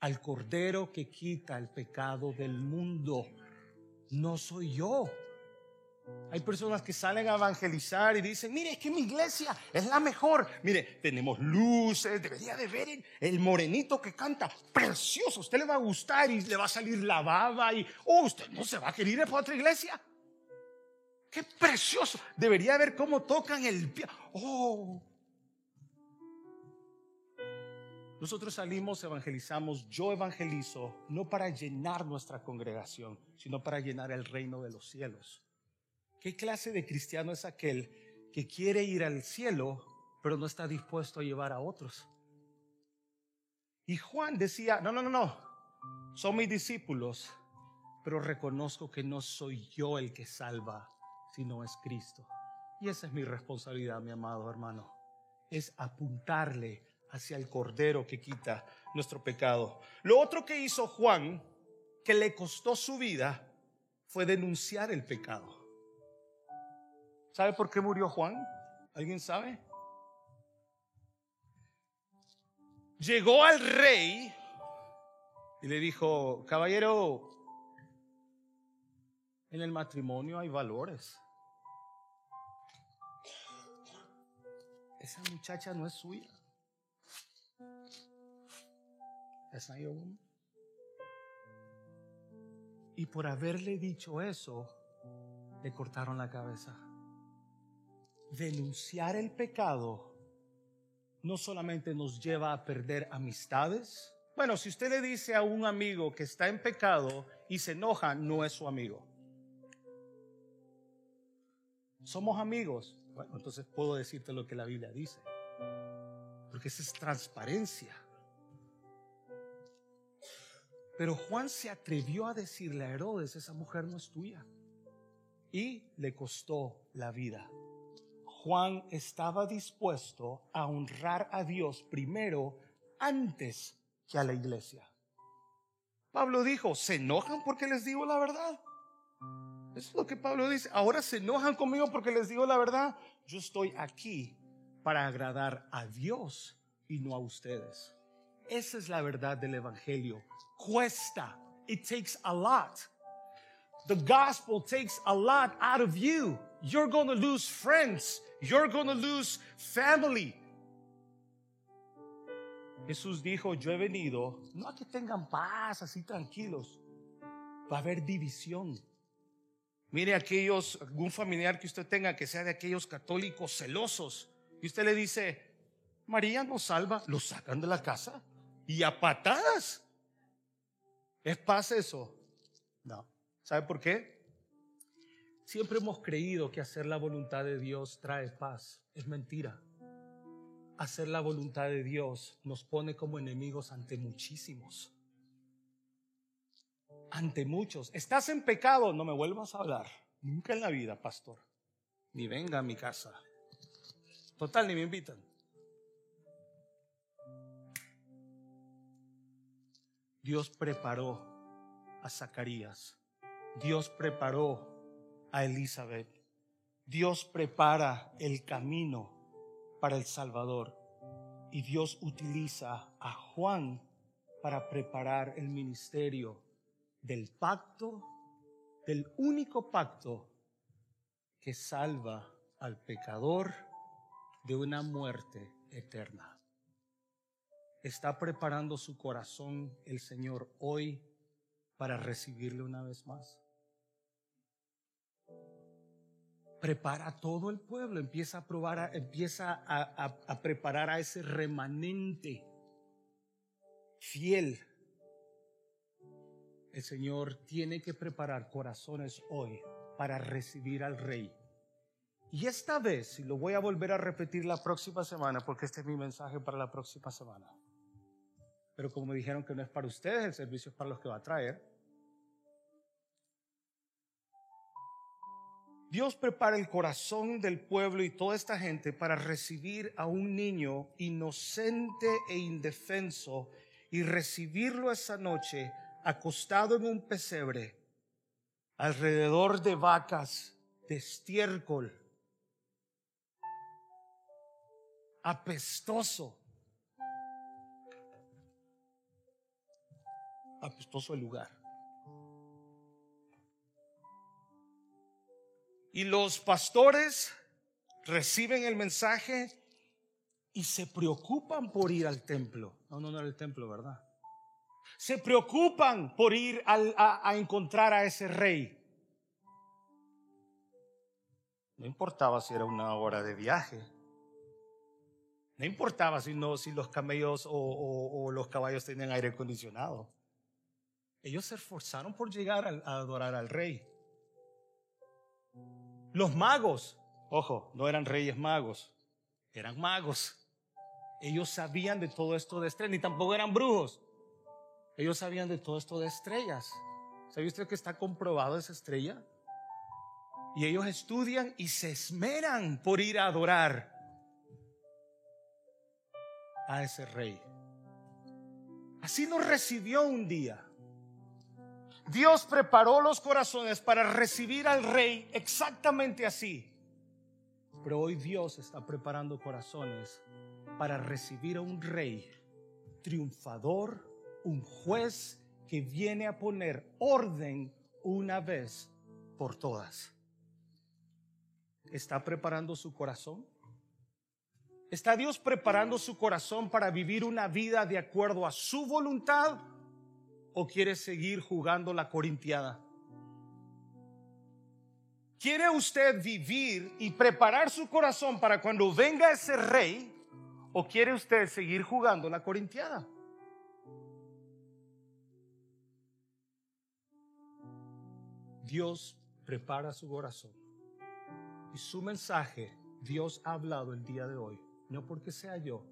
al Cordero que quita el pecado del mundo. No soy yo. Hay personas que salen a evangelizar y dicen, mire, es que mi iglesia es la mejor. Mire, tenemos luces, debería de ver el, morenito que canta, precioso, usted le va a gustar y le va a salir la baba y, oh, usted no se va a querer ir para otra iglesia. Qué precioso. Debería ver cómo tocan el. Oh. Nosotros salimos, evangelizamos, yo evangelizo, no para llenar nuestra congregación, sino para llenar el reino de los cielos. ¿Qué clase de cristiano es aquel que quiere ir al cielo, pero no está dispuesto a llevar a otros? Y Juan decía, no, no, no, no, son mis discípulos, pero reconozco que no soy yo el que salva, sino es Cristo. Y esa es mi responsabilidad, mi amado hermano, es apuntarle hacia el Cordero que quita nuestro pecado. Lo otro que hizo Juan, que le costó su vida, fue denunciar el pecado. ¿Sabe por qué murió Juan? ¿Alguien sabe? Llegó al rey y le dijo, caballero, en el matrimonio hay valores. Esa muchacha no es suya. Es Y por haberle dicho eso, le cortaron la cabeza denunciar el pecado no solamente nos lleva a perder amistades. Bueno, si usted le dice a un amigo que está en pecado y se enoja, no es su amigo. Somos amigos. Bueno, entonces puedo decirte lo que la Biblia dice. Porque esa es transparencia. Pero Juan se atrevió a decirle a Herodes, esa mujer no es tuya. Y le costó la vida. Juan estaba dispuesto a honrar a Dios primero antes que a la iglesia. Pablo dijo, ¿se enojan porque les digo la verdad? Eso es lo que Pablo dice. Ahora se enojan conmigo porque les digo la verdad. Yo estoy aquí para agradar a Dios y no a ustedes. Esa es la verdad del Evangelio. Cuesta. It takes a lot. The gospel takes a lot out of you. You're going to lose friends. You're going to lose family. Jesús dijo, yo he venido no a que tengan paz así tranquilos, va a haber división. Mire aquellos, algún familiar que usted tenga que sea de aquellos católicos celosos y usted le dice, María nos salva, lo sacan de la casa y a patadas. ¿Es paz eso? No. ¿Sabe por qué? Siempre hemos creído que hacer la voluntad de Dios trae paz. Es mentira. Hacer la voluntad de Dios nos pone como enemigos ante muchísimos. Ante muchos. Estás en pecado, no me vuelvas a hablar. Nunca en la vida, pastor. Ni venga a mi casa. Total, ni me invitan. Dios preparó a Zacarías. Dios preparó a Elizabeth. Dios prepara el camino para el Salvador y Dios utiliza a Juan para preparar el ministerio del pacto, del único pacto que salva al pecador de una muerte eterna. Está preparando su corazón el Señor hoy para recibirle una vez más prepara a todo el pueblo, empieza a probar, empieza a, preparar a ese remanente fiel. El Señor tiene que preparar corazones hoy para recibir al Rey. Y esta vez, y lo voy a volver a repetir la próxima semana, porque este es mi mensaje para la próxima semana. Pero como me dijeron que no es para ustedes, el servicio es para los que va a traer. Dios prepara el corazón del pueblo y toda esta gente para recibir a un niño inocente e indefenso y recibirlo esa noche acostado en un pesebre alrededor de vacas de estiércol, apestoso, apestoso el lugar. Y los pastores reciben el mensaje y se preocupan por ir al templo. No, no, no era el templo, ¿verdad? Se preocupan por ir a, a encontrar a ese rey. No importaba si era una hora de viaje. No importaba si, no, si los camellos o, los caballos tenían aire acondicionado. Ellos se esforzaron por llegar a, adorar al rey. Los magos, ojo, no eran reyes magos, eran magos. Ellos sabían de todo esto de estrellas, ni tampoco eran brujos. Ellos sabían de todo esto de estrellas. ¿Sabe usted que está comprobado esa estrella? Y ellos estudian y se esmeran por ir a adorar a ese rey. Así nos recibió un día. Dios preparó los corazones para recibir al rey exactamente así. Pero hoy Dios está preparando corazones para recibir a un rey triunfador, un juez que viene a poner orden una vez por todas. ¿Está preparando su corazón? ¿Está Dios preparando su corazón para vivir una vida de acuerdo a su voluntad o quiere seguir jugando la corintiada? ¿Quiere usted vivir y preparar su corazón para cuando venga ese rey o quiere usted seguir jugando la corintiada? Dios prepara su corazón y su mensaje Dios ha hablado el día de hoy no porque sea yo,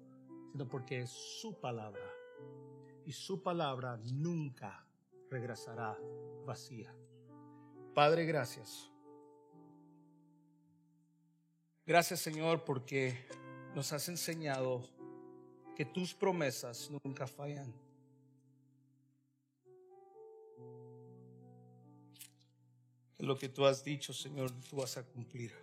sino porque es su palabra. Y su palabra nunca regresará vacía. Padre, gracias. Gracias Señor porque nos has enseñado que tus promesas nunca fallan. lo que tú has dicho, Señor, tú vas a cumplir.